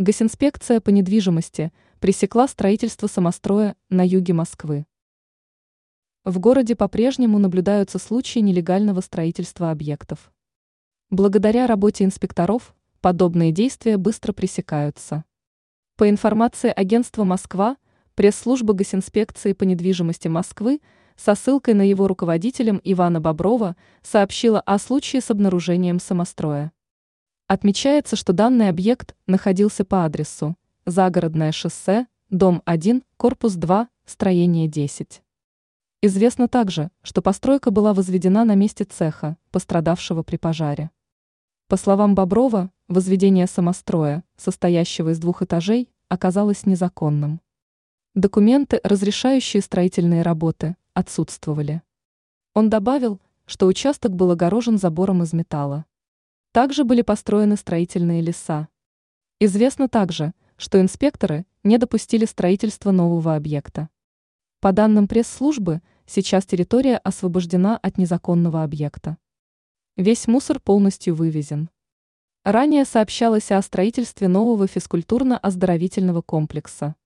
Госинспекция по недвижимости пресекла строительство самостроя на юге Москвы. В городе по-прежнему наблюдаются случаи нелегального строительства объектов. Благодаря работе инспекторов подобные действия быстро пресекаются. По информации агентства «Москва», пресс-служба Госинспекции по недвижимости Москвы со ссылкой на его руководителем Ивана Боброва сообщила о случае с обнаружением самостроя. Отмечается, что данный объект находился по адресу Загородное шоссе, дом 1, корпус 2, строение 10. Известно также, что постройка была возведена на месте цеха, пострадавшего при пожаре. По словам Боброва, возведение самостроя, состоящего из двух этажей, оказалось незаконным. Документы, разрешающие строительные работы, отсутствовали. Он добавил, что участок был огорожен забором из металла. Также были построены строительные леса. Известно также, что инспекторы не допустили строительства нового объекта. По данным пресс-службы, сейчас территория освобождена от незаконного объекта. Весь мусор полностью вывезен. Ранее сообщалось о строительстве нового физкультурно-оздоровительного комплекса.